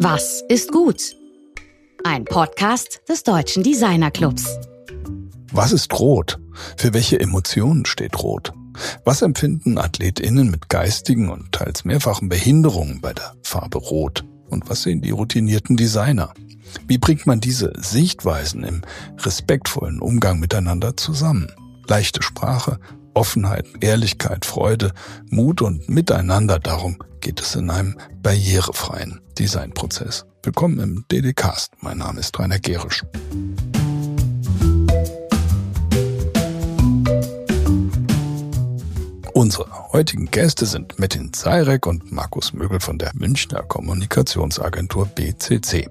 Was ist gut? Ein Podcast des Deutschen Designer Clubs. Was ist rot? Für welche Emotionen steht rot? Was empfinden AthletInnen mit geistigen und teils mehrfachen Behinderungen bei der Farbe rot? Und was sehen die routinierten Designer? Wie bringt man diese Sichtweisen im respektvollen Umgang miteinander zusammen? Leichte Sprache, Offenheit, Ehrlichkeit, Freude, Mut und Miteinander, darum geht es in einem barrierefreien Designprozess. Willkommen im DDcast. Mein Name ist Rainer Gerisch. Unsere heutigen Gäste sind Metin Zayrek und Markus Mögel von der Münchner Kommunikationsagentur BCC.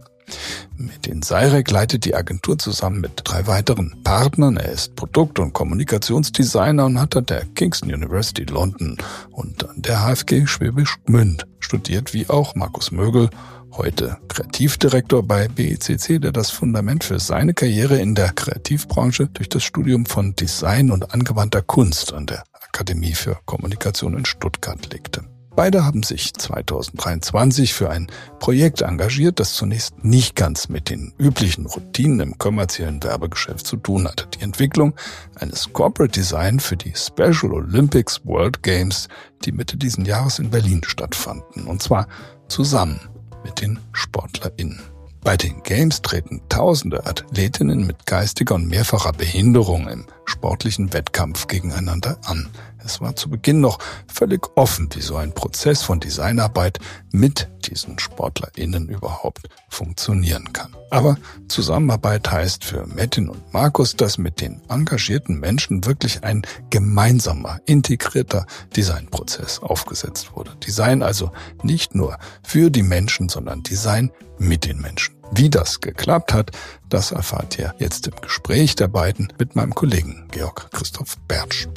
Metin Seirek leitet die Agentur zusammen mit drei weiteren Partnern. Er ist Produkt- und Kommunikationsdesigner und hat an der Kingston University London und an der HFG Schwäbisch Gmünd studiert, wie auch Markus Mögel, heute Kreativdirektor bei BECC, der das Fundament für seine Karriere in der Kreativbranche durch das Studium von Design und angewandter Kunst an der Akademie für Kommunikation in Stuttgart legte. Beide haben sich 2023 für ein Projekt engagiert, das zunächst nicht ganz mit den üblichen Routinen im kommerziellen Werbegeschäft zu tun hatte. Die Entwicklung eines Corporate Design für die Special Olympics World Games, die Mitte diesen Jahres in Berlin stattfanden. Und zwar zusammen mit den SportlerInnen. Bei den Games treten tausende Athletinnen mit geistiger und mehrfacher Behinderung im sportlichen Wettkampf gegeneinander an. Es war zu Beginn noch völlig offen, wie so ein Prozess von Designarbeit mit diesen SportlerInnen überhaupt funktionieren kann. Aber Zusammenarbeit heißt für Metin und Markus, dass mit den engagierten Menschen wirklich ein gemeinsamer, integrierter Designprozess aufgesetzt wurde. Design also nicht nur für die Menschen, sondern Design mit den Menschen. Wie das geklappt hat, das erfahrt ihr jetzt im Gespräch der beiden mit meinem Kollegen Georg Christoph Bertsch.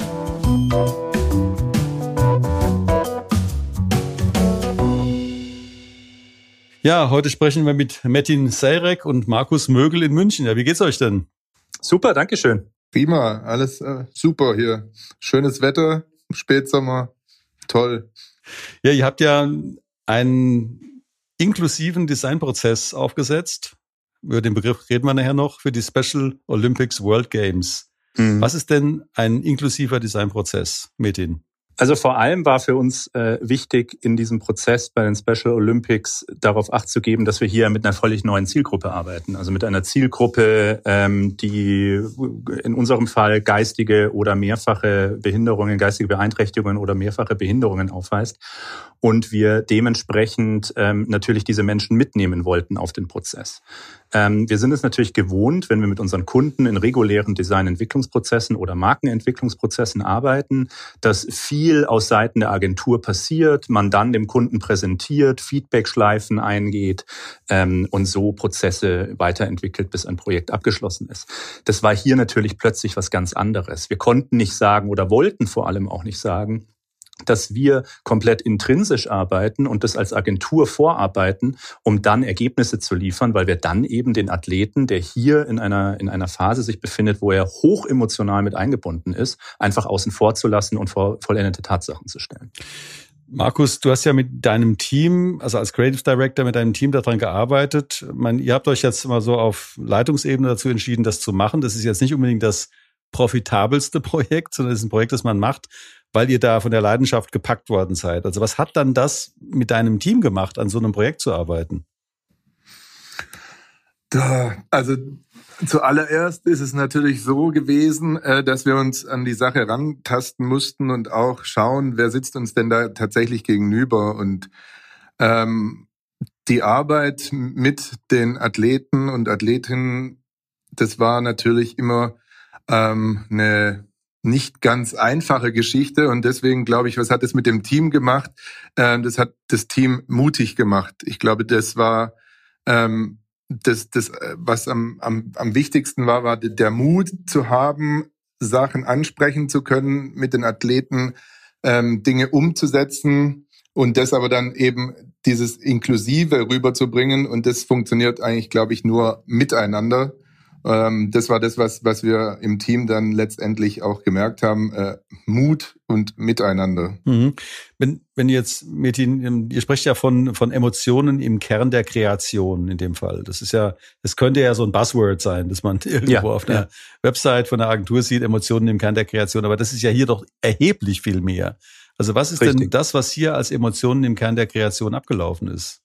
Ja, heute sprechen wir mit Metin Seyrek und Markus Mögel in München. Ja, wie geht's euch denn? Super, danke schön. Prima, alles äh, super hier. Schönes Wetter, Spätsommer, toll. Ja, ihr habt ja einen inklusiven Designprozess aufgesetzt. Über den Begriff reden wir nachher noch für die Special Olympics World Games. Mhm. Was ist denn ein inklusiver Designprozess, Metin? Also vor allem war für uns äh, wichtig, in diesem Prozess bei den Special Olympics darauf acht zu geben, dass wir hier mit einer völlig neuen Zielgruppe arbeiten. Also mit einer Zielgruppe, ähm, die in unserem Fall geistige oder mehrfache Behinderungen, geistige Beeinträchtigungen oder mehrfache Behinderungen aufweist. Und wir dementsprechend ähm, natürlich diese Menschen mitnehmen wollten auf den Prozess. Ähm, wir sind es natürlich gewohnt, wenn wir mit unseren Kunden in regulären Designentwicklungsprozessen oder Markenentwicklungsprozessen arbeiten, dass viel aus Seiten der Agentur passiert, man dann dem Kunden präsentiert, Feedbackschleifen eingeht ähm, und so Prozesse weiterentwickelt, bis ein Projekt abgeschlossen ist. Das war hier natürlich plötzlich was ganz anderes. Wir konnten nicht sagen oder wollten vor allem auch nicht sagen, dass wir komplett intrinsisch arbeiten und das als Agentur vorarbeiten, um dann Ergebnisse zu liefern, weil wir dann eben den Athleten, der hier in einer, in einer Phase sich befindet, wo er hoch mit eingebunden ist, einfach außen vor zu lassen und vor vollendete Tatsachen zu stellen. Markus, du hast ja mit deinem Team, also als Creative Director mit deinem Team daran gearbeitet. Man, ihr habt euch jetzt mal so auf Leitungsebene dazu entschieden, das zu machen. Das ist jetzt nicht unbedingt das profitabelste Projekt, sondern es ist ein Projekt, das man macht, weil ihr da von der Leidenschaft gepackt worden seid. Also was hat dann das mit deinem Team gemacht, an so einem Projekt zu arbeiten? Da, also zuallererst ist es natürlich so gewesen, äh, dass wir uns an die Sache rantasten mussten und auch schauen, wer sitzt uns denn da tatsächlich gegenüber. Und ähm, die Arbeit mit den Athleten und Athletinnen, das war natürlich immer ähm, eine nicht ganz einfache Geschichte und deswegen glaube ich, was hat es mit dem Team gemacht? Ähm, das hat das Team mutig gemacht. Ich glaube, das war ähm, das, das, äh, was am, am, am wichtigsten war, war der Mut zu haben, Sachen ansprechen zu können, mit den Athleten ähm, Dinge umzusetzen und das aber dann eben dieses Inklusive rüberzubringen und das funktioniert eigentlich, glaube ich, nur miteinander. Ähm, das war das, was, was wir im Team dann letztendlich auch gemerkt haben. Äh, Mut und miteinander. Mhm. Wenn, wenn jetzt, Metin, ihr sprecht ja von, von Emotionen im Kern der Kreation in dem Fall. Das ist ja, das könnte ja so ein Buzzword sein, dass man irgendwo ja, auf einer ja. Website von einer Agentur sieht, Emotionen im Kern der Kreation. Aber das ist ja hier doch erheblich viel mehr. Also was ist Richtig. denn das, was hier als Emotionen im Kern der Kreation abgelaufen ist?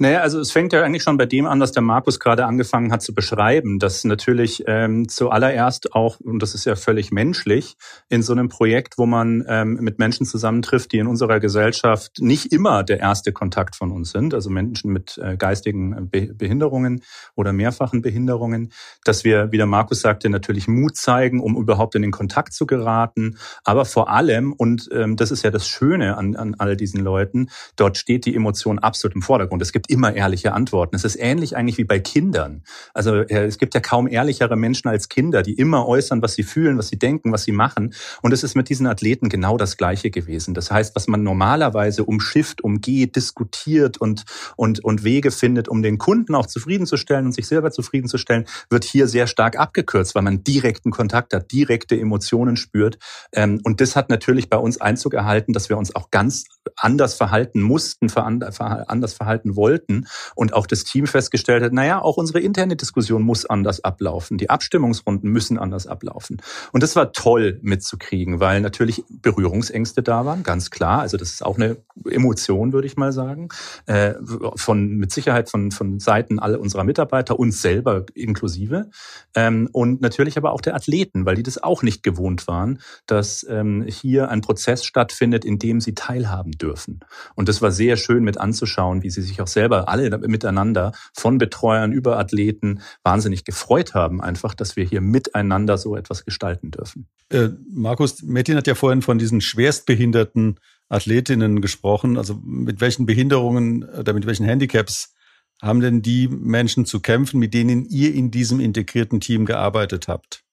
Naja, also es fängt ja eigentlich schon bei dem an, was der Markus gerade angefangen hat zu beschreiben, dass natürlich ähm, zuallererst auch, und das ist ja völlig menschlich, in so einem Projekt, wo man ähm, mit Menschen zusammentrifft, die in unserer Gesellschaft nicht immer der erste Kontakt von uns sind, also Menschen mit äh, geistigen Be Behinderungen oder mehrfachen Behinderungen, dass wir, wie der Markus sagte, natürlich Mut zeigen, um überhaupt in den Kontakt zu geraten, aber vor allem, und ähm, das ist ja das Schöne an, an all diesen Leuten, dort steht die Emotion absolut im Vordergrund. Es gibt immer ehrliche Antworten. Es ist ähnlich eigentlich wie bei Kindern. Also äh, es gibt ja kaum ehrlichere Menschen als Kinder, die immer äußern, was sie fühlen, was sie denken, was sie machen. Und es ist mit diesen Athleten genau das Gleiche gewesen. Das heißt, was man normalerweise umschifft, umgeht, diskutiert und, und, und Wege findet, um den Kunden auch zufriedenzustellen und sich selber zufriedenzustellen, wird hier sehr stark abgekürzt, weil man direkten Kontakt hat, direkte Emotionen spürt. Ähm, und das hat natürlich bei uns Einzug erhalten, dass wir uns auch ganz anders verhalten mussten, anders verhalten wollten wollten und auch das Team festgestellt hat, naja, auch unsere interne Diskussion muss anders ablaufen. Die Abstimmungsrunden müssen anders ablaufen. Und das war toll mitzukriegen, weil natürlich Berührungsängste da waren, ganz klar. Also das ist auch eine Emotion, würde ich mal sagen, äh, von mit Sicherheit von, von Seiten aller unserer Mitarbeiter, uns selber inklusive. Ähm, und natürlich aber auch der Athleten, weil die das auch nicht gewohnt waren, dass ähm, hier ein Prozess stattfindet, in dem sie teilhaben dürfen. Und das war sehr schön mit anzuschauen, wie sie sich auch selber alle miteinander von Betreuern über Athleten wahnsinnig gefreut haben, einfach, dass wir hier miteinander so etwas gestalten dürfen. Äh, Markus, Metin hat ja vorhin von diesen schwerstbehinderten Athletinnen gesprochen. Also mit welchen Behinderungen oder mit welchen Handicaps haben denn die Menschen zu kämpfen, mit denen ihr in diesem integrierten Team gearbeitet habt?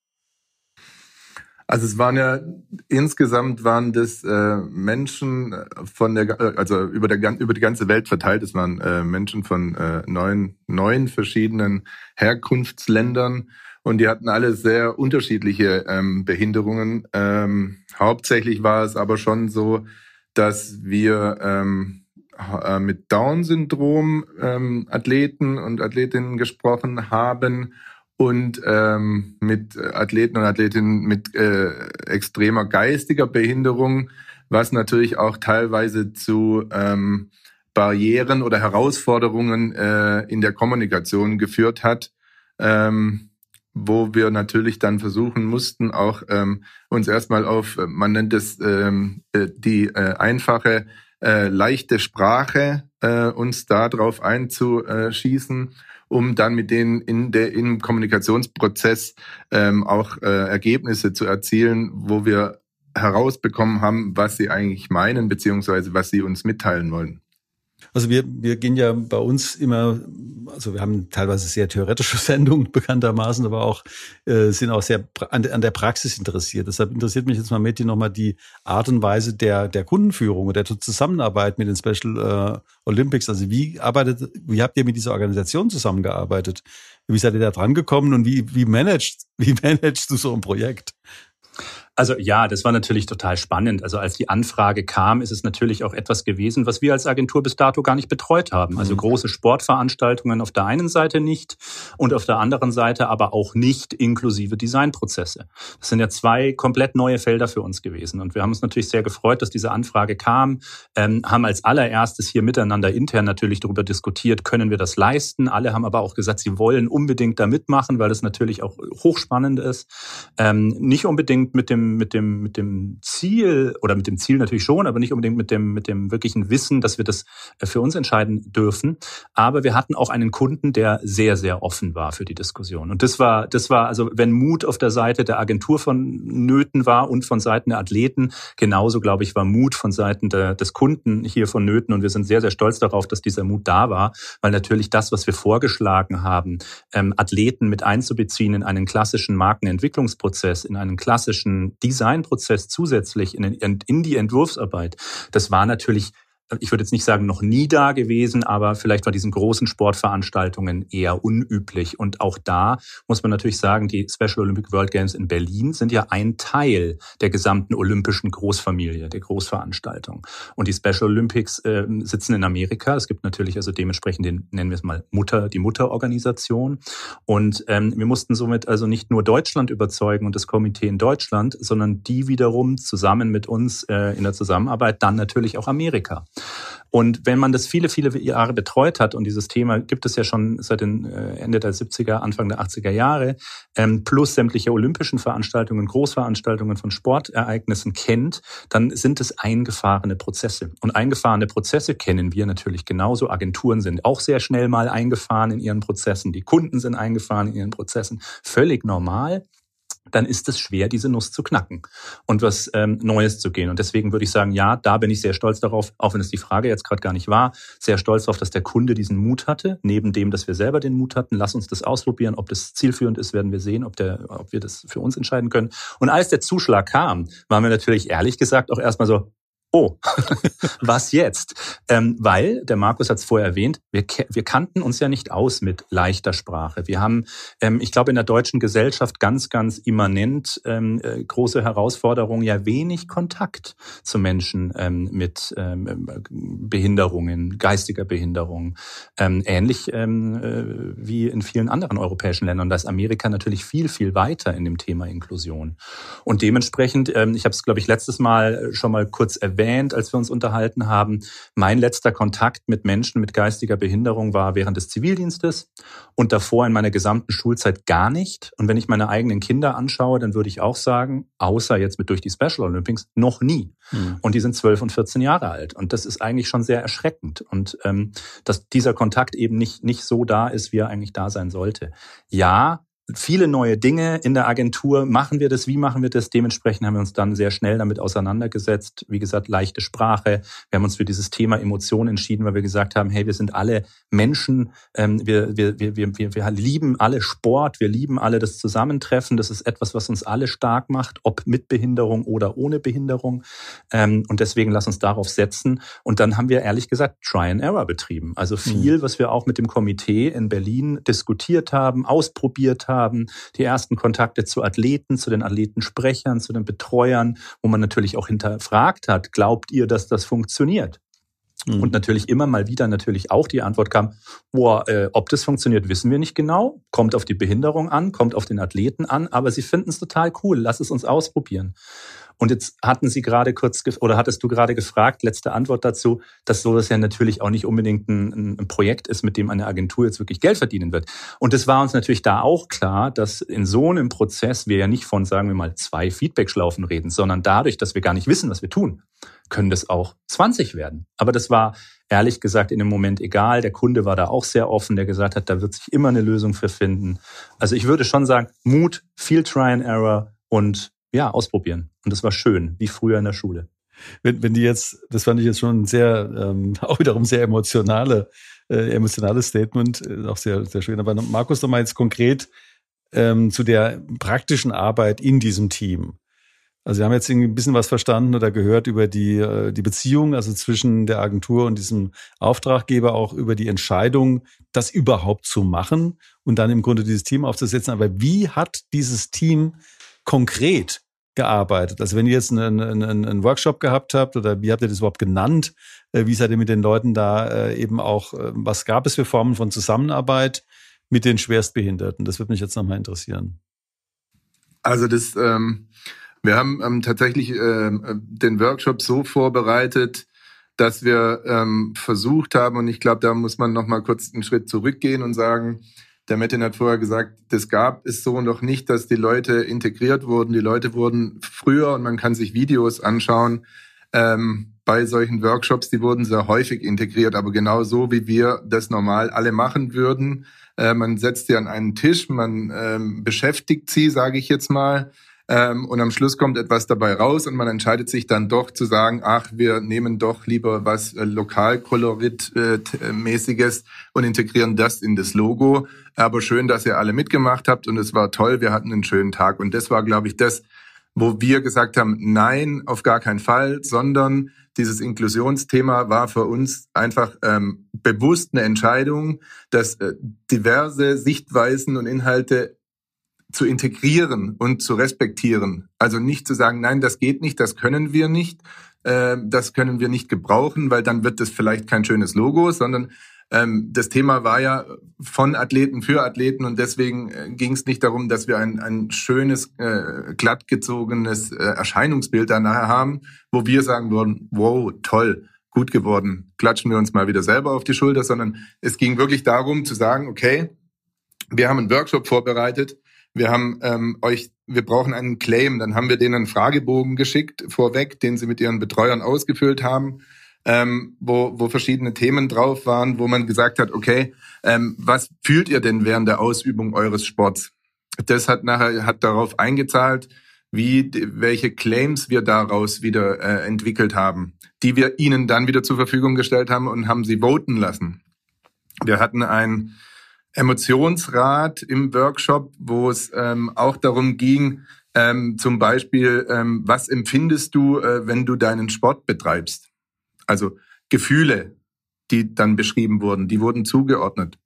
Also es waren ja insgesamt waren das äh, Menschen von der also über der über die ganze Welt verteilt. Es waren äh, Menschen von äh, neun neun verschiedenen Herkunftsländern und die hatten alle sehr unterschiedliche ähm, Behinderungen. Ähm, hauptsächlich war es aber schon so, dass wir ähm, äh, mit Down-Syndrom ähm, Athleten und Athletinnen gesprochen haben und ähm, mit Athleten und Athletinnen mit äh, extremer geistiger Behinderung, was natürlich auch teilweise zu ähm, Barrieren oder Herausforderungen äh, in der Kommunikation geführt hat, ähm, wo wir natürlich dann versuchen mussten, auch ähm, uns erstmal auf, man nennt es ähm, äh, die äh, einfache, äh, leichte Sprache, äh, uns da drauf einzuschießen um dann mit denen in der im Kommunikationsprozess ähm, auch äh, Ergebnisse zu erzielen, wo wir herausbekommen haben, was sie eigentlich meinen, beziehungsweise was sie uns mitteilen wollen. Also wir, wir gehen ja bei uns immer, also wir haben teilweise sehr theoretische Sendungen bekanntermaßen, aber auch äh, sind auch sehr an, an der Praxis interessiert. Deshalb interessiert mich jetzt mal Meti nochmal die Art und Weise der, der Kundenführung und der Zusammenarbeit mit den Special äh, Olympics. Also wie arbeitet, wie habt ihr mit dieser Organisation zusammengearbeitet? Wie seid ihr da dran gekommen und wie, wie managst, wie managst du so ein Projekt? Also ja, das war natürlich total spannend. Also als die Anfrage kam, ist es natürlich auch etwas gewesen, was wir als Agentur bis dato gar nicht betreut haben. Also mhm. große Sportveranstaltungen auf der einen Seite nicht und auf der anderen Seite aber auch nicht inklusive Designprozesse. Das sind ja zwei komplett neue Felder für uns gewesen. Und wir haben uns natürlich sehr gefreut, dass diese Anfrage kam, ähm, haben als allererstes hier miteinander intern natürlich darüber diskutiert, können wir das leisten. Alle haben aber auch gesagt, sie wollen unbedingt da mitmachen, weil das natürlich auch hochspannend ist. Ähm, nicht unbedingt mit dem mit dem, mit dem Ziel oder mit dem Ziel natürlich schon, aber nicht unbedingt mit dem, mit dem wirklichen Wissen, dass wir das äh, für uns entscheiden dürfen. Aber wir hatten auch einen Kunden, der sehr, sehr offen war für die Diskussion. Und das war, das war, also wenn Mut auf der Seite der Agentur von Nöten war und von Seiten der Athleten, genauso, glaube ich, war Mut von Seiten der, des Kunden hier von Nöten. Und wir sind sehr, sehr stolz darauf, dass dieser Mut da war, weil natürlich das, was wir vorgeschlagen haben, ähm, Athleten mit einzubeziehen in einen klassischen Markenentwicklungsprozess, in einen klassischen Designprozess zusätzlich in, in die Entwurfsarbeit, das war natürlich ich würde jetzt nicht sagen noch nie da gewesen, aber vielleicht bei diesen großen Sportveranstaltungen eher unüblich. Und auch da muss man natürlich sagen, die Special Olympic World Games in Berlin sind ja ein Teil der gesamten olympischen Großfamilie, der Großveranstaltung. Und die Special Olympics äh, sitzen in Amerika. Es gibt natürlich also dementsprechend den, nennen wir es mal Mutter, die Mutterorganisation. Und ähm, wir mussten somit also nicht nur Deutschland überzeugen und das Komitee in Deutschland, sondern die wiederum zusammen mit uns äh, in der Zusammenarbeit dann natürlich auch Amerika. Und wenn man das viele, viele Jahre betreut hat, und dieses Thema gibt es ja schon seit den äh, Ende der 70er, Anfang der 80er Jahre, ähm, plus sämtliche olympischen Veranstaltungen, Großveranstaltungen von Sportereignissen kennt, dann sind es eingefahrene Prozesse. Und eingefahrene Prozesse kennen wir natürlich genauso. Agenturen sind auch sehr schnell mal eingefahren in ihren Prozessen. Die Kunden sind eingefahren in ihren Prozessen. Völlig normal dann ist es schwer, diese Nuss zu knacken und was ähm, Neues zu gehen. Und deswegen würde ich sagen, ja, da bin ich sehr stolz darauf, auch wenn es die Frage jetzt gerade gar nicht war, sehr stolz darauf, dass der Kunde diesen Mut hatte, neben dem, dass wir selber den Mut hatten. Lass uns das ausprobieren. Ob das zielführend ist, werden wir sehen, ob, der, ob wir das für uns entscheiden können. Und als der Zuschlag kam, waren wir natürlich ehrlich gesagt auch erstmal so, oh, was jetzt? Ähm, weil, der Markus hat es vorher erwähnt, wir, wir kannten uns ja nicht aus mit leichter Sprache. Wir haben, ähm, ich glaube, in der deutschen Gesellschaft ganz, ganz immanent ähm, äh, große Herausforderungen, ja wenig Kontakt zu Menschen ähm, mit ähm, Behinderungen, geistiger Behinderung. Ähm, ähnlich ähm, äh, wie in vielen anderen europäischen Ländern. Da ist Amerika natürlich viel, viel weiter in dem Thema Inklusion. Und dementsprechend, ähm, ich habe es, glaube ich, letztes Mal schon mal kurz erwähnt, erwähnt, als wir uns unterhalten haben. Mein letzter Kontakt mit Menschen mit geistiger Behinderung war während des Zivildienstes und davor in meiner gesamten Schulzeit gar nicht. Und wenn ich meine eigenen Kinder anschaue, dann würde ich auch sagen, außer jetzt mit durch die Special Olympics, noch nie. Mhm. Und die sind zwölf und 14 Jahre alt. Und das ist eigentlich schon sehr erschreckend. Und ähm, dass dieser Kontakt eben nicht, nicht so da ist, wie er eigentlich da sein sollte. Ja, viele neue Dinge in der Agentur. Machen wir das? Wie machen wir das? Dementsprechend haben wir uns dann sehr schnell damit auseinandergesetzt. Wie gesagt, leichte Sprache. Wir haben uns für dieses Thema Emotionen entschieden, weil wir gesagt haben, hey, wir sind alle Menschen. Ähm, wir, wir, wir, wir, wir lieben alle Sport. Wir lieben alle das Zusammentreffen. Das ist etwas, was uns alle stark macht, ob mit Behinderung oder ohne Behinderung. Ähm, und deswegen lass uns darauf setzen. Und dann haben wir ehrlich gesagt Try and Error betrieben. Also viel, mhm. was wir auch mit dem Komitee in Berlin diskutiert haben, ausprobiert haben, haben, die ersten Kontakte zu Athleten, zu den Athletensprechern, zu den Betreuern, wo man natürlich auch hinterfragt hat, glaubt ihr, dass das funktioniert? Mhm. Und natürlich immer mal wieder natürlich auch die Antwort kam, boah, äh, ob das funktioniert, wissen wir nicht genau. Kommt auf die Behinderung an, kommt auf den Athleten an, aber sie finden es total cool. Lass es uns ausprobieren. Und jetzt hatten Sie gerade kurz oder hattest du gerade gefragt, letzte Antwort dazu, dass sowas ja natürlich auch nicht unbedingt ein, ein, Projekt ist, mit dem eine Agentur jetzt wirklich Geld verdienen wird. Und es war uns natürlich da auch klar, dass in so einem Prozess wir ja nicht von, sagen wir mal, zwei Feedback-Schlaufen reden, sondern dadurch, dass wir gar nicht wissen, was wir tun, können das auch 20 werden. Aber das war ehrlich gesagt in dem Moment egal. Der Kunde war da auch sehr offen, der gesagt hat, da wird sich immer eine Lösung für finden. Also ich würde schon sagen, Mut, viel Try and Error und ja, ausprobieren. Und das war schön, wie früher in der Schule. Wenn, wenn die jetzt, das fand ich jetzt schon sehr, ähm, auch wiederum sehr emotionale, äh, emotionales Statement, äh, auch sehr, sehr schön. Aber Markus, nochmal jetzt konkret ähm, zu der praktischen Arbeit in diesem Team. Also wir haben jetzt ein bisschen was verstanden oder gehört über die, äh, die Beziehung, also zwischen der Agentur und diesem Auftraggeber, auch über die Entscheidung, das überhaupt zu machen und dann im Grunde dieses Team aufzusetzen. Aber wie hat dieses Team konkret gearbeitet? Also wenn ihr jetzt einen, einen, einen Workshop gehabt habt oder wie habt ihr das überhaupt genannt? Äh, wie seid ihr mit den Leuten da äh, eben auch, äh, was gab es für Formen von Zusammenarbeit mit den Schwerstbehinderten? Das würde mich jetzt nochmal interessieren. Also das, ähm, wir haben ähm, tatsächlich ähm, den Workshop so vorbereitet, dass wir ähm, versucht haben, und ich glaube, da muss man nochmal kurz einen Schritt zurückgehen und sagen, der Metin hat vorher gesagt, das gab es so noch nicht, dass die Leute integriert wurden. Die Leute wurden früher, und man kann sich Videos anschauen, ähm, bei solchen Workshops, die wurden sehr häufig integriert, aber genau so, wie wir das normal alle machen würden. Äh, man setzt sie an einen Tisch, man ähm, beschäftigt sie, sage ich jetzt mal, ähm, und am Schluss kommt etwas dabei raus und man entscheidet sich dann doch zu sagen, ach, wir nehmen doch lieber was äh, Lokalkolorit-mäßiges äh, und integrieren das in das Logo. Aber schön, dass ihr alle mitgemacht habt und es war toll. Wir hatten einen schönen Tag und das war, glaube ich, das, wo wir gesagt haben, nein, auf gar keinen Fall, sondern dieses Inklusionsthema war für uns einfach ähm, bewusst eine Entscheidung, dass äh, diverse Sichtweisen und Inhalte zu integrieren und zu respektieren. Also nicht zu sagen, nein, das geht nicht, das können wir nicht, äh, das können wir nicht gebrauchen, weil dann wird das vielleicht kein schönes Logo, sondern ähm, das Thema war ja von Athleten für Athleten und deswegen äh, ging es nicht darum, dass wir ein, ein schönes, äh, glattgezogenes äh, Erscheinungsbild da nachher haben, wo wir sagen würden, wow, toll, gut geworden, klatschen wir uns mal wieder selber auf die Schulter, sondern es ging wirklich darum zu sagen, okay, wir haben einen Workshop vorbereitet, wir haben ähm, euch, wir brauchen einen Claim, dann haben wir denen einen Fragebogen geschickt vorweg, den sie mit ihren Betreuern ausgefüllt haben ähm, wo, wo verschiedene Themen drauf waren, wo man gesagt hat, okay, ähm, was fühlt ihr denn während der Ausübung eures Sports? Das hat nachher hat darauf eingezahlt, wie welche Claims wir daraus wieder äh, entwickelt haben, die wir ihnen dann wieder zur Verfügung gestellt haben und haben sie voten lassen. Wir hatten ein Emotionsrat im Workshop, wo es ähm, auch darum ging, ähm, zum Beispiel, ähm, was empfindest du, äh, wenn du deinen Sport betreibst? Also Gefühle, die dann beschrieben wurden, die wurden zugeordnet.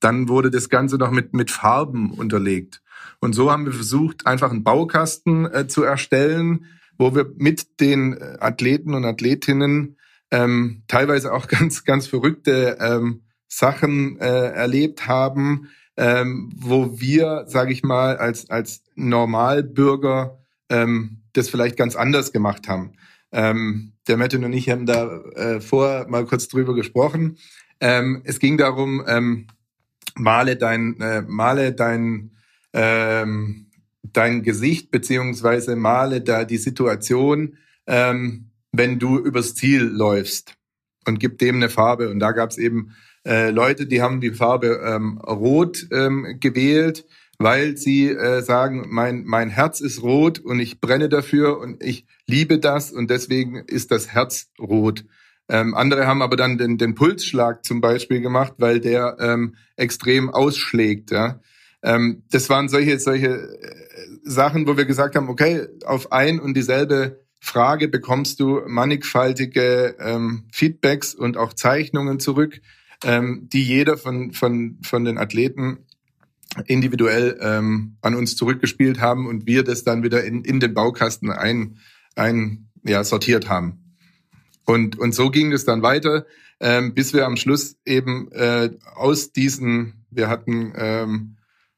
Dann wurde das Ganze noch mit, mit Farben unterlegt. Und so haben wir versucht, einfach einen Baukasten äh, zu erstellen, wo wir mit den äh, Athleten und Athletinnen ähm, teilweise auch ganz, ganz verrückte ähm, Sachen äh, erlebt haben, ähm, wo wir, sage ich mal, als, als Normalbürger ähm, das vielleicht ganz anders gemacht haben. Ähm, der Martin und ich haben da äh, vorher mal kurz drüber gesprochen. Ähm, es ging darum, ähm, male dein, äh, male dein, ähm, dein Gesicht beziehungsweise male da die Situation, ähm, wenn du übers Ziel läufst und gib dem eine Farbe. Und da gab es eben äh, Leute, die haben die Farbe ähm, Rot ähm, gewählt weil sie äh, sagen, mein, mein Herz ist rot und ich brenne dafür und ich liebe das und deswegen ist das Herz rot. Ähm, andere haben aber dann den, den Pulsschlag zum Beispiel gemacht, weil der ähm, extrem ausschlägt. Ja? Ähm, das waren solche, solche äh, Sachen, wo wir gesagt haben, okay, auf ein und dieselbe Frage bekommst du mannigfaltige ähm, Feedbacks und auch Zeichnungen zurück, ähm, die jeder von, von, von den Athleten individuell ähm, an uns zurückgespielt haben und wir das dann wieder in, in den Baukasten ein, ein ja, sortiert haben. Und, und so ging es dann weiter, ähm, bis wir am Schluss eben äh, aus diesen, wir hatten ähm,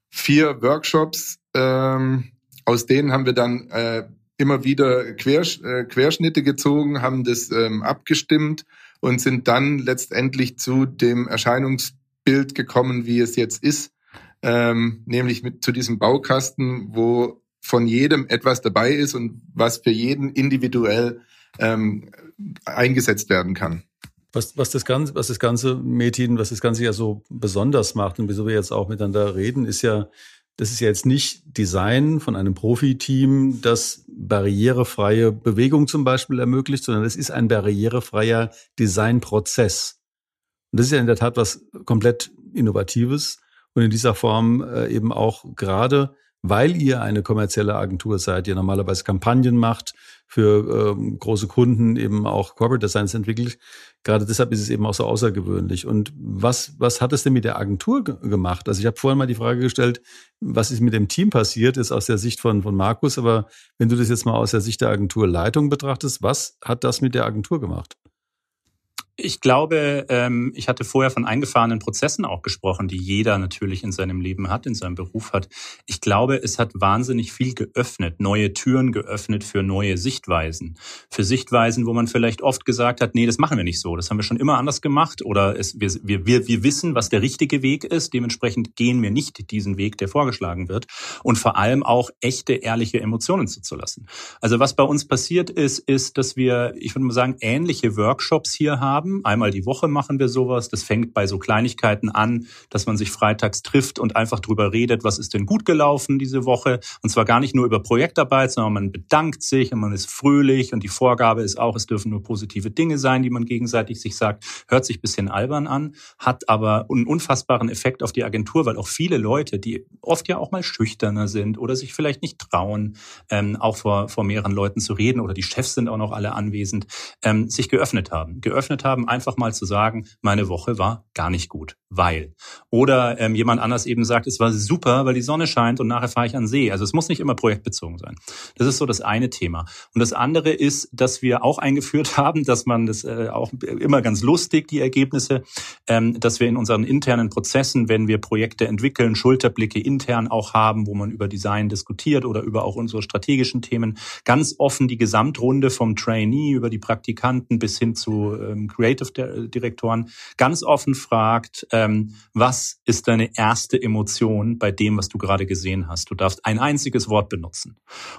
vier Workshops, ähm, aus denen haben wir dann äh, immer wieder Quersch äh, Querschnitte gezogen, haben das ähm, abgestimmt und sind dann letztendlich zu dem Erscheinungsbild gekommen, wie es jetzt ist ähm, nämlich mit zu diesem Baukasten, wo von jedem etwas dabei ist und was für jeden individuell ähm, eingesetzt werden kann. Was, was das Ganze, was das Ganze, Metin, was das Ganze ja so besonders macht und wieso wir jetzt auch miteinander reden, ist ja, das ist ja jetzt nicht Design von einem Profiteam, das barrierefreie Bewegung zum Beispiel ermöglicht, sondern es ist ein barrierefreier Designprozess. Und das ist ja in der Tat was komplett Innovatives und in dieser Form äh, eben auch gerade, weil ihr eine kommerzielle Agentur seid, ihr normalerweise Kampagnen macht, für ähm, große Kunden eben auch Corporate Designs entwickelt. Gerade deshalb ist es eben auch so außergewöhnlich. Und was, was hat es denn mit der Agentur gemacht? Also ich habe vorhin mal die Frage gestellt, was ist mit dem Team passiert, ist aus der Sicht von, von Markus. Aber wenn du das jetzt mal aus der Sicht der Agenturleitung betrachtest, was hat das mit der Agentur gemacht? Ich glaube, ähm, ich hatte vorher von eingefahrenen Prozessen auch gesprochen, die jeder natürlich in seinem Leben hat, in seinem Beruf hat. Ich glaube, es hat wahnsinnig viel geöffnet, neue Türen geöffnet für neue Sichtweisen. Für Sichtweisen, wo man vielleicht oft gesagt hat, nee, das machen wir nicht so, das haben wir schon immer anders gemacht oder es, wir, wir, wir wissen, was der richtige Weg ist, dementsprechend gehen wir nicht diesen Weg, der vorgeschlagen wird und vor allem auch echte, ehrliche Emotionen zuzulassen. Also was bei uns passiert ist, ist, dass wir, ich würde mal sagen, ähnliche Workshops hier haben, haben. Einmal die Woche machen wir sowas. Das fängt bei so Kleinigkeiten an, dass man sich freitags trifft und einfach drüber redet, was ist denn gut gelaufen diese Woche. Und zwar gar nicht nur über Projektarbeit, sondern man bedankt sich und man ist fröhlich und die Vorgabe ist auch, es dürfen nur positive Dinge sein, die man gegenseitig sich sagt. Hört sich bisschen albern an, hat aber einen unfassbaren Effekt auf die Agentur, weil auch viele Leute, die oft ja auch mal schüchterner sind oder sich vielleicht nicht trauen, ähm, auch vor, vor mehreren Leuten zu reden oder die Chefs sind auch noch alle anwesend, ähm, sich geöffnet haben. Geöffnet haben, einfach mal zu sagen, meine Woche war gar nicht gut, weil. Oder ähm, jemand anders eben sagt, es war super, weil die Sonne scheint und nachher fahre ich an See. Also es muss nicht immer projektbezogen sein. Das ist so das eine Thema. Und das andere ist, dass wir auch eingeführt haben, dass man das äh, auch immer ganz lustig, die Ergebnisse, ähm, dass wir in unseren internen Prozessen, wenn wir Projekte entwickeln, Schulterblicke intern auch haben, wo man über Design diskutiert oder über auch unsere strategischen Themen, ganz offen die Gesamtrunde vom Trainee über die Praktikanten bis hin zu ähm, Creative Direktoren ganz offen fragt, ähm, was ist deine erste Emotion bei dem, was du gerade gesehen hast? Du darfst ein einziges Wort benutzen.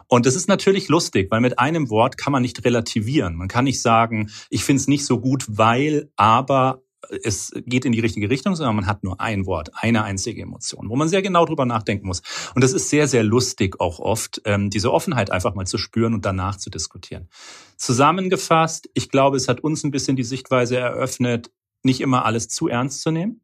Und das ist natürlich lustig, weil mit einem Wort kann man nicht relativieren. Man kann nicht sagen, ich finde es nicht so gut, weil, aber es geht in die richtige Richtung, sondern man hat nur ein Wort, eine einzige Emotion, wo man sehr genau drüber nachdenken muss. Und das ist sehr, sehr lustig auch oft, ähm, diese Offenheit einfach mal zu spüren und danach zu diskutieren. Zusammengefasst, ich glaube, es hat uns ein bisschen die Sichtweise eröffnet, nicht immer alles zu ernst zu nehmen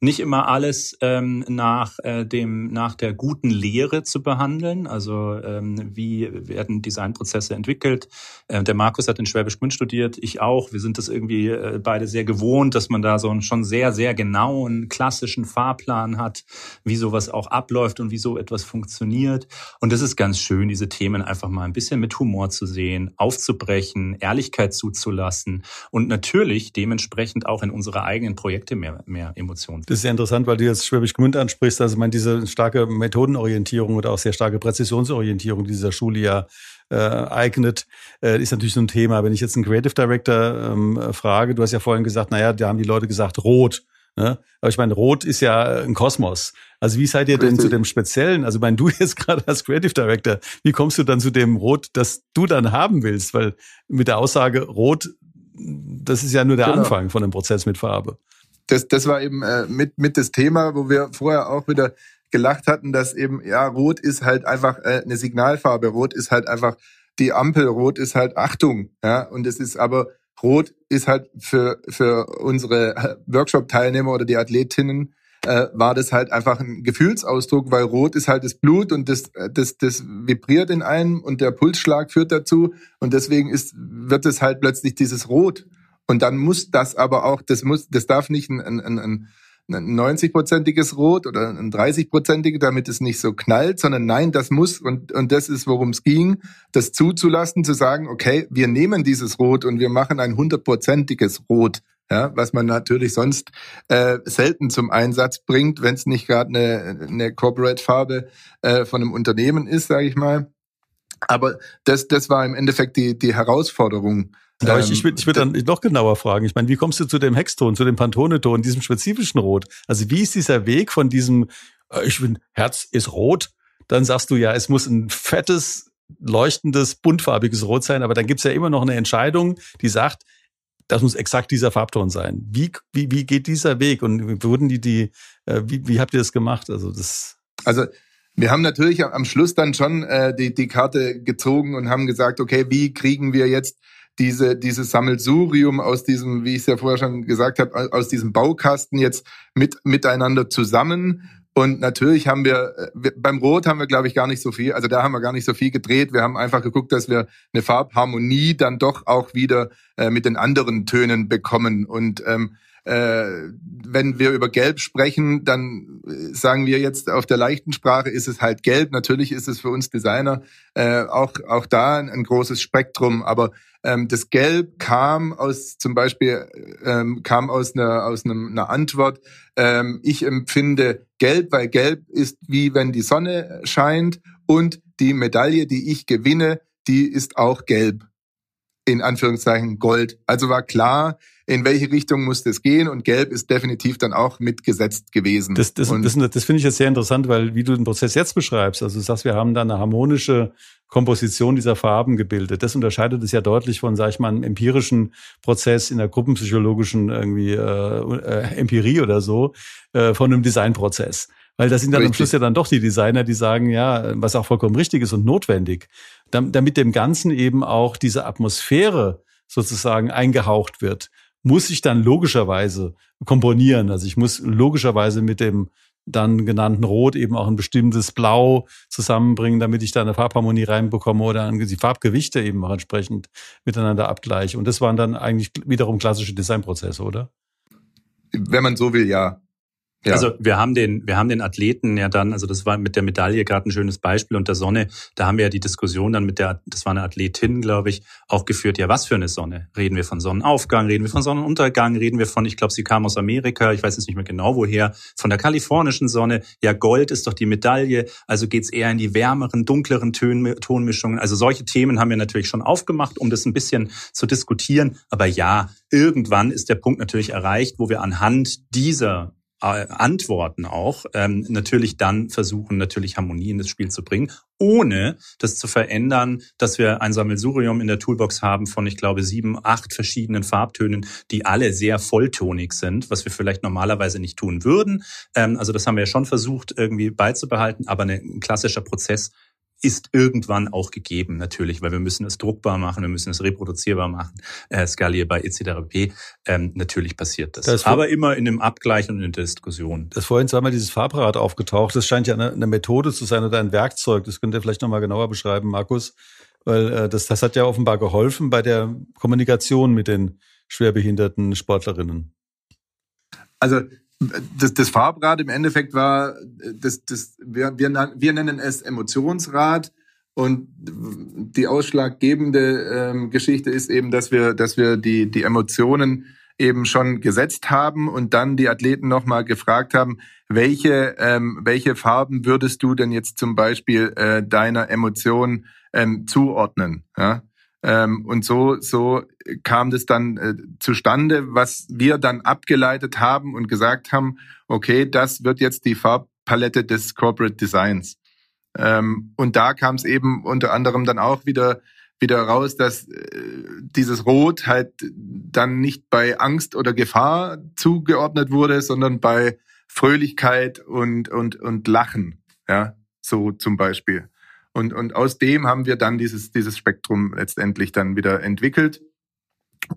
nicht immer alles ähm, nach äh, dem nach der guten Lehre zu behandeln. Also ähm, wie werden Designprozesse entwickelt? Äh, der Markus hat in Schwäbisch Gmünd studiert, ich auch. Wir sind das irgendwie äh, beide sehr gewohnt, dass man da so einen schon sehr sehr genauen klassischen Fahrplan hat, wie sowas auch abläuft und wie so etwas funktioniert. Und das ist ganz schön, diese Themen einfach mal ein bisschen mit Humor zu sehen, aufzubrechen, Ehrlichkeit zuzulassen und natürlich dementsprechend auch in unsere eigenen Projekte mehr mehr Emotionen das ist ja interessant, weil du jetzt Schwäbisch Gmünd ansprichst. Also, ich meine, diese starke Methodenorientierung oder auch sehr starke Präzisionsorientierung dieser Schule ja äh, eignet, äh, ist natürlich so ein Thema. Wenn ich jetzt einen Creative Director ähm, frage, du hast ja vorhin gesagt, naja, da haben die Leute gesagt, rot. Ne? Aber ich meine, Rot ist ja ein Kosmos. Also wie seid ihr denn zu dem Speziellen? Also mein du jetzt gerade als Creative Director, wie kommst du dann zu dem Rot, das du dann haben willst? Weil mit der Aussage Rot, das ist ja nur der genau. Anfang von dem Prozess mit Farbe das, das war eben äh, mit, mit das Thema, wo wir vorher auch wieder gelacht hatten, dass eben, ja, Rot ist halt einfach äh, eine Signalfarbe. Rot ist halt einfach die Ampel. Rot ist halt Achtung. Ja, und es ist aber, Rot ist halt für, für unsere äh, Workshop-Teilnehmer oder die Athletinnen, äh, war das halt einfach ein Gefühlsausdruck, weil Rot ist halt das Blut und das, äh, das, das vibriert in einem und der Pulsschlag führt dazu und deswegen ist, wird es halt plötzlich dieses Rot. Und dann muss das aber auch, das muss, das darf nicht ein, ein, ein, ein 90-prozentiges Rot oder ein 30-prozentiges, damit es nicht so knallt, sondern nein, das muss, und, und das ist, worum es ging, das zuzulassen, zu sagen, okay, wir nehmen dieses Rot und wir machen ein 100-prozentiges Rot, ja, was man natürlich sonst äh, selten zum Einsatz bringt, wenn es nicht gerade eine, eine Corporate-Farbe äh, von einem Unternehmen ist, sage ich mal. Aber das, das war im Endeffekt die, die Herausforderung, ja, ich, ich würde ich würd dann noch genauer fragen. Ich meine, wie kommst du zu dem Hexton, zu dem Pantone-Ton, diesem spezifischen Rot? Also wie ist dieser Weg von diesem, äh, ich bin, Herz ist rot, dann sagst du ja, es muss ein fettes, leuchtendes, buntfarbiges Rot sein, aber dann gibt's ja immer noch eine Entscheidung, die sagt, das muss exakt dieser Farbton sein. Wie, wie, wie geht dieser Weg und wurden die, die, äh, wie, wie habt ihr das gemacht? Also das. Also wir haben natürlich am Schluss dann schon äh, die, die Karte gezogen und haben gesagt, okay, wie kriegen wir jetzt diese, dieses Sammelsurium aus diesem, wie ich es ja vorher schon gesagt habe, aus diesem Baukasten jetzt mit, miteinander zusammen. Und natürlich haben wir, wir, beim Rot haben wir, glaube ich, gar nicht so viel, also da haben wir gar nicht so viel gedreht. Wir haben einfach geguckt, dass wir eine Farbharmonie dann doch auch wieder äh, mit den anderen Tönen bekommen. Und ähm, äh, wenn wir über Gelb sprechen, dann äh, sagen wir jetzt auf der leichten Sprache ist es halt Gelb. Natürlich ist es für uns Designer äh, auch auch da ein, ein großes Spektrum, aber ähm, das Gelb kam aus zum Beispiel ähm, kam aus einer aus einem, einer Antwort. Ähm, ich empfinde Gelb, weil Gelb ist wie wenn die Sonne scheint und die Medaille, die ich gewinne, die ist auch gelb in Anführungszeichen Gold. Also war klar, in welche Richtung muss das gehen und gelb ist definitiv dann auch mitgesetzt gewesen. Das, das, das, das finde ich jetzt sehr interessant, weil wie du den Prozess jetzt beschreibst, also du sagst, wir haben da eine harmonische Komposition dieser Farben gebildet. Das unterscheidet es ja deutlich von, sag ich mal, einem empirischen Prozess in der gruppenpsychologischen irgendwie äh, äh, Empirie oder so, äh, von einem Designprozess. Weil das sind dann richtig. am Schluss ja dann doch die Designer, die sagen, ja, was auch vollkommen richtig ist und notwendig, damit dem Ganzen eben auch diese Atmosphäre sozusagen eingehaucht wird, muss ich dann logischerweise komponieren. Also ich muss logischerweise mit dem dann genannten Rot eben auch ein bestimmtes Blau zusammenbringen, damit ich da eine Farbharmonie reinbekomme oder die Farbgewichte eben auch entsprechend miteinander abgleiche. Und das waren dann eigentlich wiederum klassische Designprozesse, oder? Wenn man so will, ja. Ja. Also wir haben den, wir haben den Athleten ja dann, also das war mit der Medaille gerade ein schönes Beispiel und der Sonne, da haben wir ja die Diskussion dann mit der, das war eine Athletin, glaube ich, auch geführt, ja was für eine Sonne? Reden wir von Sonnenaufgang, reden wir von Sonnenuntergang, reden wir von, ich glaube, sie kam aus Amerika, ich weiß jetzt nicht mehr genau woher, von der kalifornischen Sonne, ja Gold ist doch die Medaille, also geht's eher in die wärmeren, dunkleren Tön, Tonmischungen. Also solche Themen haben wir natürlich schon aufgemacht, um das ein bisschen zu diskutieren. Aber ja, irgendwann ist der Punkt natürlich erreicht, wo wir anhand dieser Antworten auch ähm, natürlich dann versuchen, natürlich Harmonie in das Spiel zu bringen, ohne das zu verändern, dass wir ein Sammelsurium in der Toolbox haben von, ich glaube, sieben, acht verschiedenen Farbtönen, die alle sehr volltonig sind, was wir vielleicht normalerweise nicht tun würden. Ähm, also das haben wir ja schon versucht, irgendwie beizubehalten, aber ein klassischer Prozess ist irgendwann auch gegeben, natürlich, weil wir müssen es druckbar machen, wir müssen es reproduzierbar machen, äh, skalierbar etc. Ähm, natürlich passiert das. das Aber immer in einem Abgleich und in der Diskussion. Das vorhin zweimal dieses Farbrad aufgetaucht. Das scheint ja eine, eine Methode zu sein oder ein Werkzeug. Das könnt ihr vielleicht nochmal genauer beschreiben, Markus. Weil äh, das, das hat ja offenbar geholfen bei der Kommunikation mit den schwerbehinderten Sportlerinnen. Also das, das Farbrad im Endeffekt war, das, das, wir, wir, wir nennen es Emotionsrad. Und die ausschlaggebende ähm, Geschichte ist eben, dass wir, dass wir die, die Emotionen eben schon gesetzt haben und dann die Athleten nochmal gefragt haben, welche, ähm, welche Farben würdest du denn jetzt zum Beispiel äh, deiner Emotion ähm, zuordnen? Ja? Ähm, und so, so kam das dann äh, zustande, was wir dann abgeleitet haben und gesagt haben, okay, das wird jetzt die Farbpalette des Corporate Designs. Ähm, und da kam es eben unter anderem dann auch wieder wieder raus, dass äh, dieses Rot halt dann nicht bei Angst oder Gefahr zugeordnet wurde, sondern bei Fröhlichkeit und und und Lachen, ja, so zum Beispiel. Und, und aus dem haben wir dann dieses, dieses Spektrum letztendlich dann wieder entwickelt.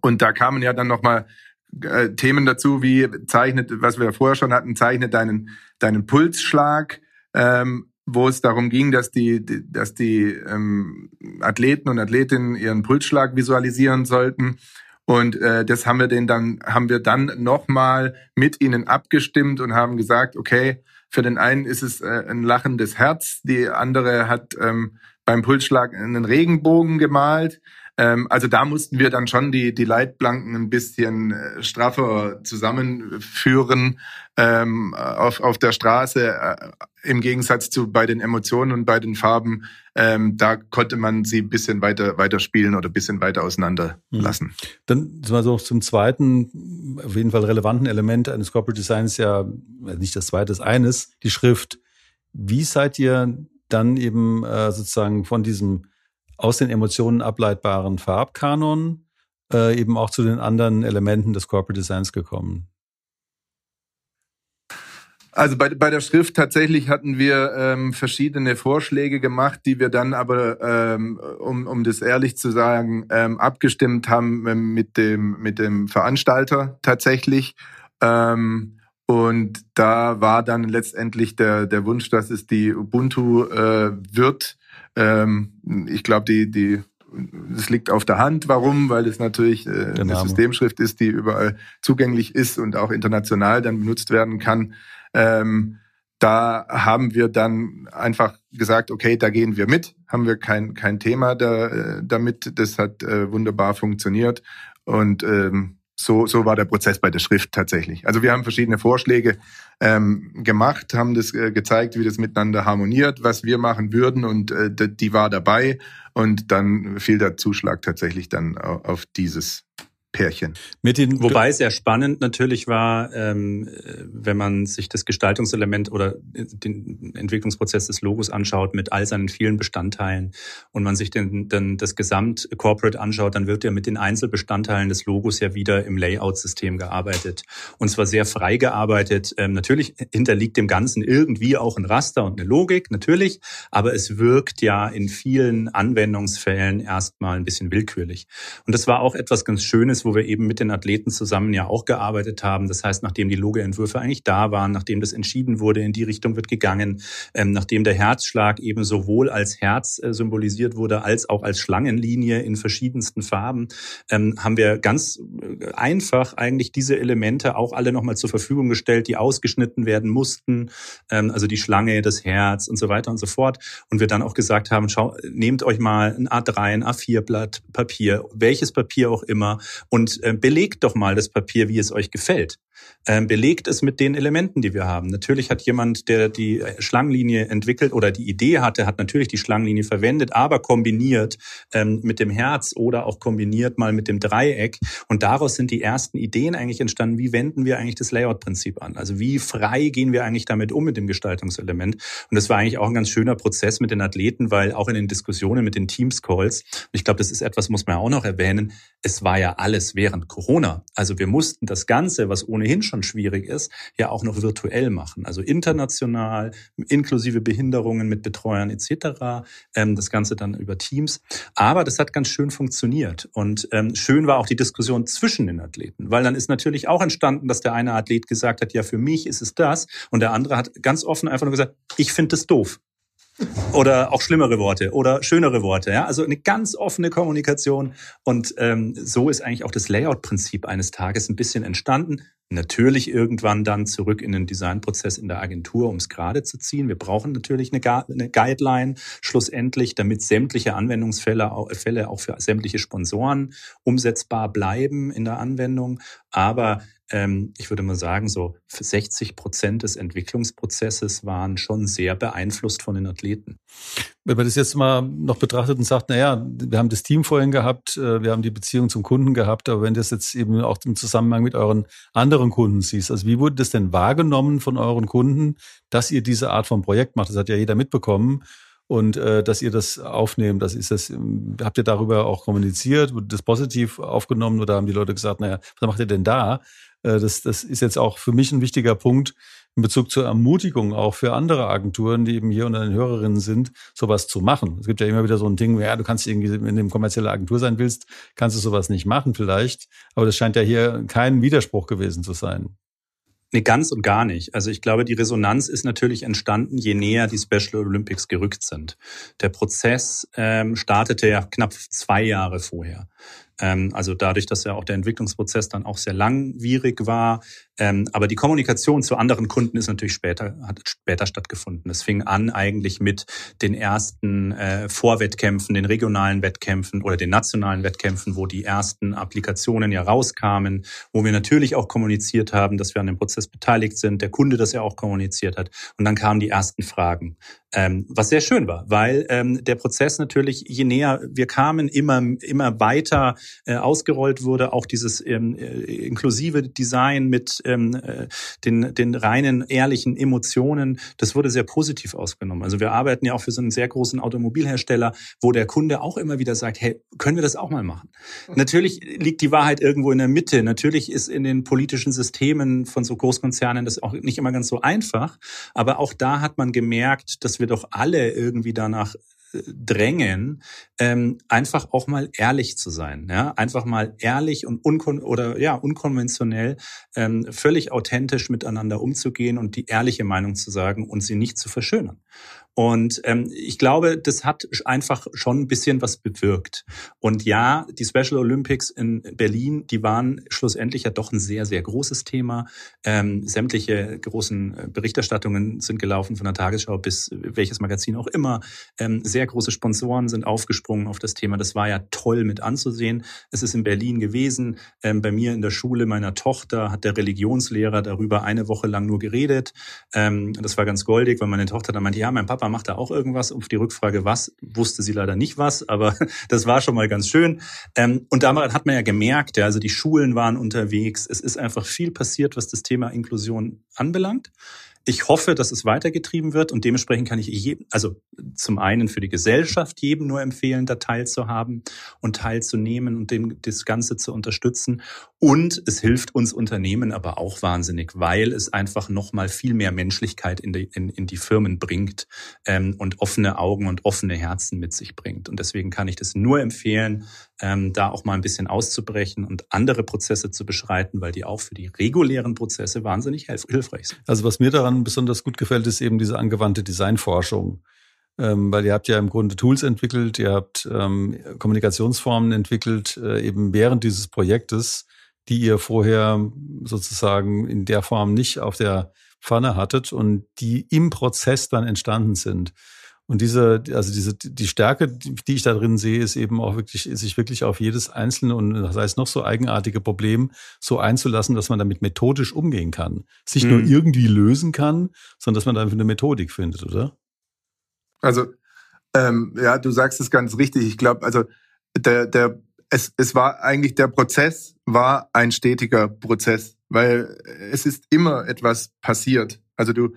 Und da kamen ja dann nochmal äh, Themen dazu, wie zeichnet, was wir vorher schon hatten, zeichnet deinen, deinen Pulsschlag, ähm, wo es darum ging, dass die, dass die ähm, Athleten und Athletinnen ihren Pulsschlag visualisieren sollten. Und äh, das haben wir den dann, haben wir dann nochmal mit ihnen abgestimmt und haben gesagt, okay, für den einen ist es äh, ein lachendes Herz, die andere hat ähm, beim Pulsschlag einen Regenbogen gemalt. Ähm, also da mussten wir dann schon die, die Leitplanken ein bisschen äh, straffer zusammenführen ähm, auf, auf der Straße. Äh, Im Gegensatz zu bei den Emotionen und bei den Farben, ähm, da konnte man sie ein bisschen weiter, weiter spielen oder ein bisschen weiter auseinander lassen. Mhm. Dann sind wir so zum zweiten, auf jeden Fall relevanten Element eines Corporate Designs ja, nicht das zweite, das eines, die Schrift. Wie seid ihr dann eben äh, sozusagen von diesem aus den Emotionen ableitbaren Farbkanon äh, eben auch zu den anderen Elementen des Corporate Designs gekommen? Also bei, bei der Schrift tatsächlich hatten wir ähm, verschiedene Vorschläge gemacht, die wir dann aber, ähm, um, um das ehrlich zu sagen, ähm, abgestimmt haben ähm, mit dem, mit dem Veranstalter tatsächlich. Ähm, und da war dann letztendlich der, der Wunsch, dass es die Ubuntu äh, wird. Ähm, ich glaube, die, die, das liegt auf der Hand. Warum? Weil es natürlich äh, eine Systemschrift ist, die überall zugänglich ist und auch international dann benutzt werden kann. Ähm, da haben wir dann einfach gesagt, okay, da gehen wir mit, haben wir kein, kein Thema da, äh, damit. Das hat äh, wunderbar funktioniert. Und ähm, so, so war der Prozess bei der Schrift tatsächlich. Also wir haben verschiedene Vorschläge ähm, gemacht, haben das äh, gezeigt, wie das miteinander harmoniert, was wir machen würden und äh, die war dabei. Und dann fiel der Zuschlag tatsächlich dann auf dieses Pärchen. Mit den Wobei sehr spannend natürlich war, ähm, wenn man sich das Gestaltungselement oder den Entwicklungsprozess des Logos anschaut mit all seinen vielen Bestandteilen und man sich den, den, das Gesamt-Corporate anschaut, dann wird ja mit den Einzelbestandteilen des Logos ja wieder im Layout-System gearbeitet. Und zwar sehr frei gearbeitet. Ähm, natürlich hinterliegt dem Ganzen irgendwie auch ein Raster und eine Logik, natürlich, aber es wirkt ja in vielen Anwendungsfällen erstmal ein bisschen willkürlich. Und das war auch etwas ganz Schönes, wo wir eben mit den Athleten zusammen ja auch gearbeitet haben. Das heißt, nachdem die Logo-Entwürfe eigentlich da waren, nachdem das entschieden wurde, in die Richtung wird gegangen, ähm, nachdem der Herzschlag eben sowohl als Herz äh, symbolisiert wurde, als auch als Schlangenlinie in verschiedensten Farben, ähm, haben wir ganz äh, einfach eigentlich diese Elemente auch alle nochmal zur Verfügung gestellt, die ausgeschnitten werden mussten, ähm, also die Schlange, das Herz und so weiter und so fort. Und wir dann auch gesagt haben, schau, nehmt euch mal ein A3, ein A4-Blatt Papier, welches Papier auch immer und äh, belegt doch mal das Papier, wie es euch gefällt belegt es mit den Elementen, die wir haben. Natürlich hat jemand, der die Schlangenlinie entwickelt oder die Idee hatte, hat natürlich die Schlangenlinie verwendet, aber kombiniert ähm, mit dem Herz oder auch kombiniert mal mit dem Dreieck. Und daraus sind die ersten Ideen eigentlich entstanden. Wie wenden wir eigentlich das Layout-Prinzip an? Also wie frei gehen wir eigentlich damit um mit dem Gestaltungselement? Und das war eigentlich auch ein ganz schöner Prozess mit den Athleten, weil auch in den Diskussionen mit den Teams-Calls, ich glaube, das ist etwas, muss man auch noch erwähnen, es war ja alles während Corona. Also wir mussten das Ganze, was ohnehin schon schwierig ist, ja auch noch virtuell machen. Also international, inklusive Behinderungen mit Betreuern etc. Ähm, das Ganze dann über Teams. Aber das hat ganz schön funktioniert. Und ähm, schön war auch die Diskussion zwischen den Athleten, weil dann ist natürlich auch entstanden, dass der eine Athlet gesagt hat, ja, für mich ist es das. Und der andere hat ganz offen einfach nur gesagt, ich finde das doof oder auch schlimmere Worte oder schönere Worte. Ja? Also eine ganz offene Kommunikation. Und ähm, so ist eigentlich auch das Layout-Prinzip eines Tages ein bisschen entstanden. Natürlich irgendwann dann zurück in den Designprozess in der Agentur, um es gerade zu ziehen. Wir brauchen natürlich eine, eine Guideline schlussendlich, damit sämtliche Anwendungsfälle Fälle auch für sämtliche Sponsoren umsetzbar bleiben in der Anwendung. Aber ähm, ich würde mal sagen, so 60 Prozent des Entwicklungsprozesses waren schon sehr beeinflusst von den Athleten. Wenn man das jetzt mal noch betrachtet und sagt, naja, wir haben das Team vorhin gehabt, äh, wir haben die Beziehung zum Kunden gehabt, aber wenn das jetzt eben auch im Zusammenhang mit euren anderen Kunden siehst, also wie wurde das denn wahrgenommen von euren Kunden, dass ihr diese Art von Projekt macht? Das hat ja jeder mitbekommen und äh, dass ihr das aufnehmt, das ist das, habt ihr darüber auch kommuniziert, wurde das positiv aufgenommen oder haben die Leute gesagt, naja, was macht ihr denn da? Äh, das, das ist jetzt auch für mich ein wichtiger Punkt in Bezug zur Ermutigung auch für andere Agenturen, die eben hier unter den Hörerinnen sind, sowas zu machen. Es gibt ja immer wieder so ein Ding, ja, du kannst irgendwie, du eine kommerzielle Agentur sein willst, kannst du sowas nicht machen vielleicht. Aber das scheint ja hier kein Widerspruch gewesen zu sein. Nee, ganz und gar nicht. Also ich glaube, die Resonanz ist natürlich entstanden, je näher die Special Olympics gerückt sind. Der Prozess ähm, startete ja knapp zwei Jahre vorher. Ähm, also dadurch, dass ja auch der Entwicklungsprozess dann auch sehr langwierig war. Ähm, aber die Kommunikation zu anderen Kunden ist natürlich später, hat später stattgefunden. Es fing an eigentlich mit den ersten äh, Vorwettkämpfen, den regionalen Wettkämpfen oder den nationalen Wettkämpfen, wo die ersten Applikationen ja rauskamen, wo wir natürlich auch kommuniziert haben, dass wir an dem Prozess beteiligt sind, der Kunde das ja auch kommuniziert hat. Und dann kamen die ersten Fragen. Ähm, was sehr schön war, weil ähm, der Prozess natürlich, je näher wir kamen, immer, immer weiter äh, ausgerollt wurde, auch dieses ähm, äh, inklusive Design mit ähm, äh, den, den reinen, ehrlichen Emotionen, das wurde sehr positiv ausgenommen. Also wir arbeiten ja auch für so einen sehr großen Automobilhersteller, wo der Kunde auch immer wieder sagt, hey, können wir das auch mal machen? Natürlich liegt die Wahrheit irgendwo in der Mitte. Natürlich ist in den politischen Systemen von so Großkonzernen das auch nicht immer ganz so einfach. Aber auch da hat man gemerkt, dass wir doch alle irgendwie danach drängen, ähm, einfach auch mal ehrlich zu sein, ja, einfach mal ehrlich und unkon oder ja unkonventionell, ähm, völlig authentisch miteinander umzugehen und die ehrliche Meinung zu sagen und sie nicht zu verschönern. Und ähm, ich glaube, das hat einfach schon ein bisschen was bewirkt. Und ja, die Special Olympics in Berlin, die waren schlussendlich ja doch ein sehr, sehr großes Thema. Ähm, sämtliche großen äh, Berichterstattungen sind gelaufen von der Tagesschau bis welches Magazin auch immer. Ähm, sehr große Sponsoren sind aufgesprungen auf das Thema. Das war ja toll mit anzusehen. Es ist in Berlin gewesen. Ähm, bei mir in der Schule meiner Tochter hat der Religionslehrer darüber eine Woche lang nur geredet. Ähm, das war ganz goldig, weil meine Tochter dann meinte, ja, mein Papa Papa macht da auch irgendwas. Auf die Rückfrage, was, wusste sie leider nicht was, aber das war schon mal ganz schön. Ähm, und damals hat man ja gemerkt, ja, also die Schulen waren unterwegs. Es ist einfach viel passiert, was das Thema Inklusion anbelangt. Ich hoffe, dass es weitergetrieben wird und dementsprechend kann ich jedem, also zum einen für die Gesellschaft jedem nur empfehlen, da teilzuhaben und teilzunehmen und dem, das Ganze zu unterstützen. Und es hilft uns Unternehmen aber auch wahnsinnig, weil es einfach nochmal viel mehr Menschlichkeit in die, in, in die Firmen bringt ähm, und offene Augen und offene Herzen mit sich bringt. Und deswegen kann ich das nur empfehlen, ähm, da auch mal ein bisschen auszubrechen und andere Prozesse zu beschreiten, weil die auch für die regulären Prozesse wahnsinnig hilfreich sind. Also was mir daran besonders gut gefällt, ist eben diese angewandte Designforschung. Ähm, weil ihr habt ja im Grunde Tools entwickelt, ihr habt ähm, Kommunikationsformen entwickelt, äh, eben während dieses Projektes, die ihr vorher sozusagen in der Form nicht auf der Pfanne hattet und die im Prozess dann entstanden sind. Und diese, also diese, die Stärke, die ich da drin sehe, ist eben auch wirklich, sich wirklich auf jedes einzelne und das heißt noch so eigenartige Problem so einzulassen, dass man damit methodisch umgehen kann. Sich mhm. nur irgendwie lösen kann, sondern dass man da eine Methodik findet, oder? Also, ähm, ja, du sagst es ganz richtig. Ich glaube, also der, der, es, es war eigentlich der Prozess war ein stetiger Prozess, weil es ist immer etwas passiert. Also du,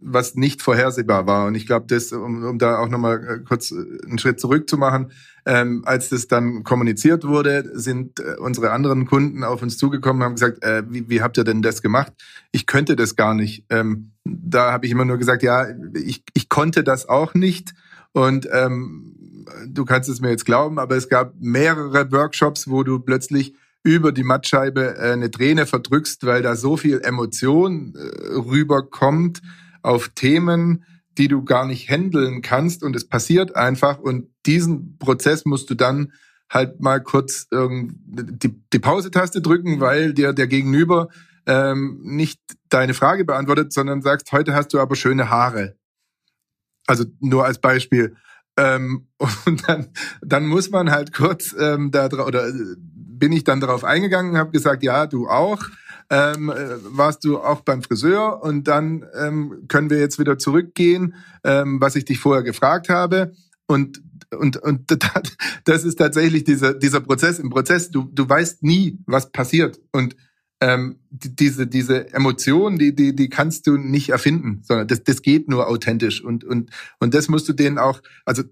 was nicht vorhersehbar war. Und ich glaube, das, um, um da auch nochmal äh, kurz äh, einen Schritt zurück zu machen, ähm, als das dann kommuniziert wurde, sind äh, unsere anderen Kunden auf uns zugekommen und haben gesagt, äh, wie, wie habt ihr denn das gemacht? Ich könnte das gar nicht. Ähm, da habe ich immer nur gesagt, ja, ich, ich konnte das auch nicht. Und ähm, du kannst es mir jetzt glauben, aber es gab mehrere Workshops, wo du plötzlich über die Mattscheibe eine Träne verdrückst, weil da so viel Emotion rüberkommt auf Themen, die du gar nicht handeln kannst und es passiert einfach und diesen Prozess musst du dann halt mal kurz ähm, die, die Pause-Taste drücken, weil dir der Gegenüber ähm, nicht deine Frage beantwortet, sondern sagst, heute hast du aber schöne Haare. Also nur als Beispiel. Ähm, und dann, dann muss man halt kurz ähm, da oder äh, bin ich dann darauf eingegangen und habe gesagt, ja, du auch ähm, äh, warst du auch beim Friseur und dann ähm, können wir jetzt wieder zurückgehen, ähm, was ich dich vorher gefragt habe. Und und und das ist tatsächlich dieser dieser Prozess im Prozess. Du du weißt nie, was passiert und ähm, diese diese Emotion, die die die kannst du nicht erfinden, sondern das das geht nur authentisch und und und das musst du denen auch also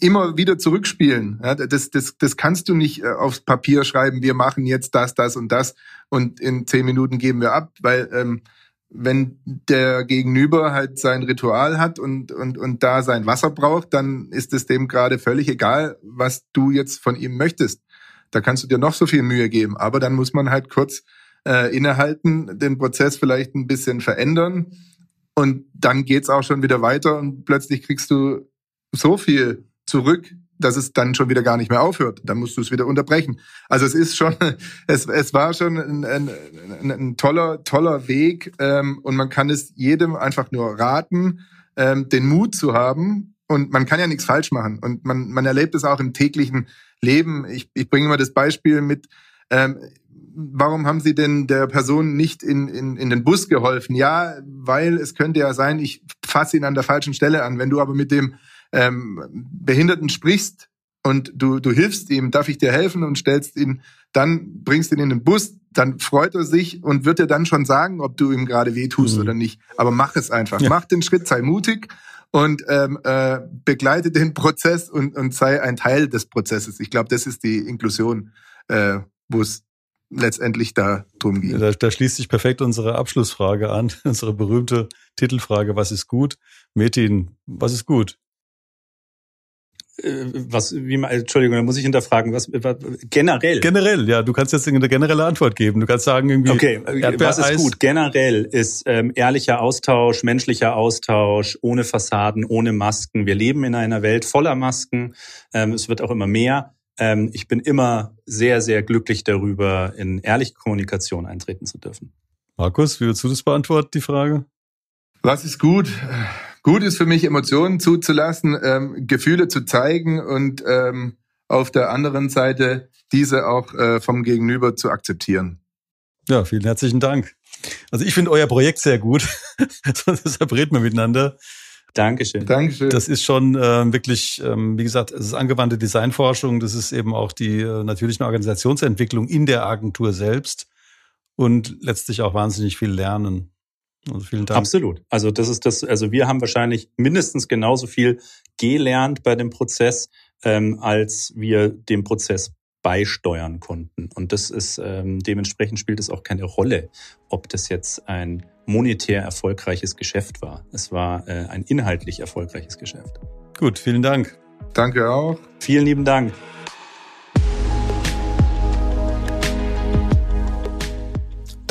immer wieder zurückspielen. Ja, das, das, das kannst du nicht äh, aufs Papier schreiben, wir machen jetzt das, das und das und in zehn Minuten geben wir ab, weil ähm, wenn der Gegenüber halt sein Ritual hat und, und, und da sein Wasser braucht, dann ist es dem gerade völlig egal, was du jetzt von ihm möchtest. Da kannst du dir noch so viel Mühe geben, aber dann muss man halt kurz äh, innehalten, den Prozess vielleicht ein bisschen verändern und dann geht's auch schon wieder weiter und plötzlich kriegst du so viel zurück, dass es dann schon wieder gar nicht mehr aufhört. Dann musst du es wieder unterbrechen. Also es ist schon, es, es war schon ein, ein, ein, toller, toller Weg ähm, und man kann es jedem einfach nur raten, ähm, den Mut zu haben und man kann ja nichts falsch machen und man, man erlebt es auch im täglichen Leben. Ich, ich bringe mal das Beispiel mit, ähm, warum haben Sie denn der Person nicht in, in, in den Bus geholfen? Ja, weil es könnte ja sein, ich fasse ihn an der falschen Stelle an. Wenn du aber mit dem ähm, Behinderten sprichst und du, du hilfst ihm, darf ich dir helfen und stellst ihn, dann bringst ihn in den Bus, dann freut er sich und wird dir dann schon sagen, ob du ihm gerade weh tust mhm. oder nicht. Aber mach es einfach. Ja. Mach den Schritt, sei mutig und ähm, äh, begleite den Prozess und, und sei ein Teil des Prozesses. Ich glaube, das ist die Inklusion, äh, wo es letztendlich da drum geht. Da, da schließt sich perfekt unsere Abschlussfrage an, unsere berühmte Titelfrage, was ist gut? Metin, was ist gut? Äh, was, wie man, Entschuldigung, da muss ich hinterfragen, was, generell? Generell, ja, du kannst jetzt eine generelle Antwort geben. Du kannst sagen irgendwie. Okay, was ist gut? Generell ist ähm, ehrlicher Austausch, menschlicher Austausch, ohne Fassaden, ohne Masken. Wir leben in einer Welt voller Masken. Ähm, es wird auch immer mehr. Ähm, ich bin immer sehr, sehr glücklich darüber, in ehrliche Kommunikation eintreten zu dürfen. Markus, wie würdest du das beantworten, die Frage? Was ist gut? Gut ist für mich, Emotionen zuzulassen, ähm, Gefühle zu zeigen und ähm, auf der anderen Seite diese auch äh, vom Gegenüber zu akzeptieren. Ja, vielen herzlichen Dank. Also ich finde euer Projekt sehr gut. Deshalb reden wir miteinander. Dankeschön. Dankeschön. Das ist schon äh, wirklich, ähm, wie gesagt, es ist angewandte Designforschung, das ist eben auch die äh, natürliche Organisationsentwicklung in der Agentur selbst und letztlich auch wahnsinnig viel lernen. Also vielen Dank. Absolut. Also das ist das, also wir haben wahrscheinlich mindestens genauso viel gelernt bei dem Prozess, ähm, als wir dem Prozess beisteuern konnten. Und das ist ähm, dementsprechend spielt es auch keine Rolle, ob das jetzt ein monetär erfolgreiches Geschäft war. Es war äh, ein inhaltlich erfolgreiches Geschäft. Gut, vielen Dank. Danke auch. Vielen lieben Dank.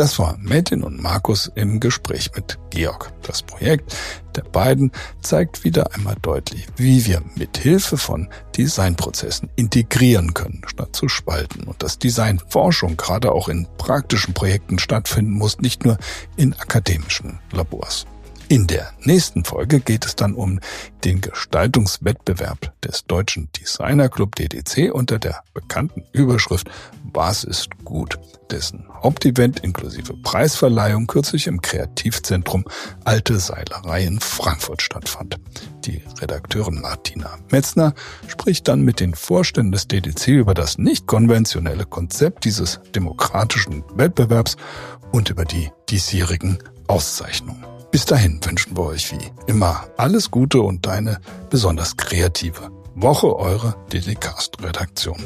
Das war Metin und Markus im Gespräch mit Georg. Das Projekt der beiden zeigt wieder einmal deutlich, wie wir mit Hilfe von Designprozessen integrieren können, statt zu spalten. Und dass Designforschung gerade auch in praktischen Projekten stattfinden muss, nicht nur in akademischen Labors. In der nächsten Folge geht es dann um den Gestaltungswettbewerb des Deutschen Designer Club DDC unter der bekannten Überschrift Was ist gut, dessen Hauptevent inklusive Preisverleihung kürzlich im Kreativzentrum Alte Seilerei in Frankfurt stattfand. Die Redakteurin Martina Metzner spricht dann mit den Vorständen des DDC über das nicht konventionelle Konzept dieses demokratischen Wettbewerbs und über die diesjährigen Auszeichnungen. Bis dahin wünschen wir euch wie immer alles Gute und eine besonders kreative Woche eure DDcast-Redaktion.